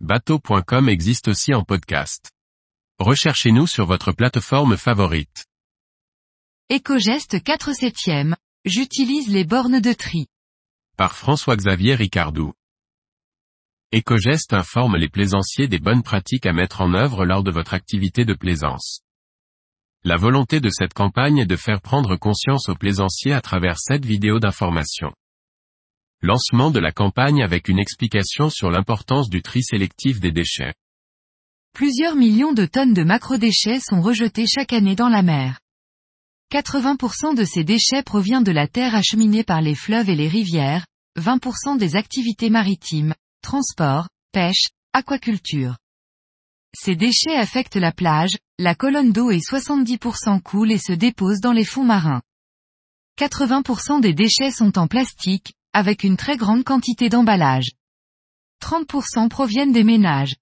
Bateau.com existe aussi en podcast. Recherchez-nous sur votre plateforme favorite. Éco-geste 4 septième. J'utilise les bornes de tri. Par François-Xavier Ricardou. Ecogest informe les plaisanciers des bonnes pratiques à mettre en œuvre lors de votre activité de plaisance. La volonté de cette campagne est de faire prendre conscience aux plaisanciers à travers cette vidéo d'information. Lancement de la campagne avec une explication sur l'importance du tri sélectif des déchets. Plusieurs millions de tonnes de macrodéchets sont rejetés chaque année dans la mer. 80% de ces déchets provient de la terre acheminée par les fleuves et les rivières, 20% des activités maritimes, transport, pêche, aquaculture. Ces déchets affectent la plage, la colonne d'eau et 70% coulent et se déposent dans les fonds marins. 80% des déchets sont en plastique, avec une très grande quantité d'emballage. 30% proviennent des ménages.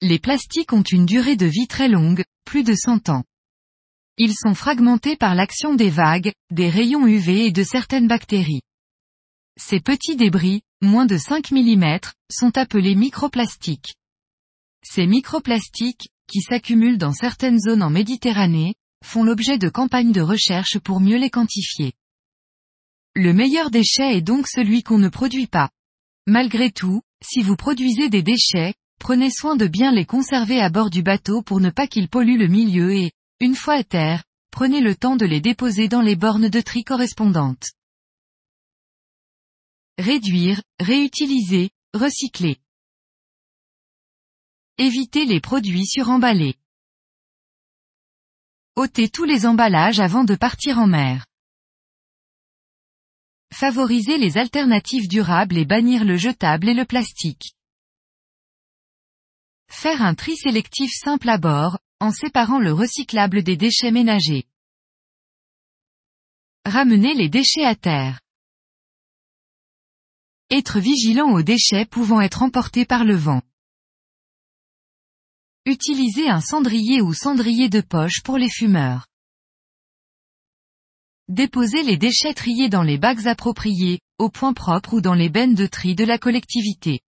Les plastiques ont une durée de vie très longue, plus de 100 ans. Ils sont fragmentés par l'action des vagues, des rayons UV et de certaines bactéries. Ces petits débris, moins de 5 mm, sont appelés microplastiques. Ces microplastiques, qui s'accumulent dans certaines zones en Méditerranée, font l'objet de campagnes de recherche pour mieux les quantifier. Le meilleur déchet est donc celui qu'on ne produit pas. Malgré tout, si vous produisez des déchets, prenez soin de bien les conserver à bord du bateau pour ne pas qu'ils polluent le milieu et, une fois à terre, prenez le temps de les déposer dans les bornes de tri correspondantes. Réduire, réutiliser, recycler. Évitez les produits suremballés. ôtez tous les emballages avant de partir en mer. Favoriser les alternatives durables et bannir le jetable et le plastique. Faire un tri sélectif simple à bord, en séparant le recyclable des déchets ménagers. Ramener les déchets à terre. Être vigilant aux déchets pouvant être emportés par le vent. Utiliser un cendrier ou cendrier de poche pour les fumeurs. Déposer les déchets triés dans les bacs appropriés, au point propre ou dans les bennes de tri de la collectivité.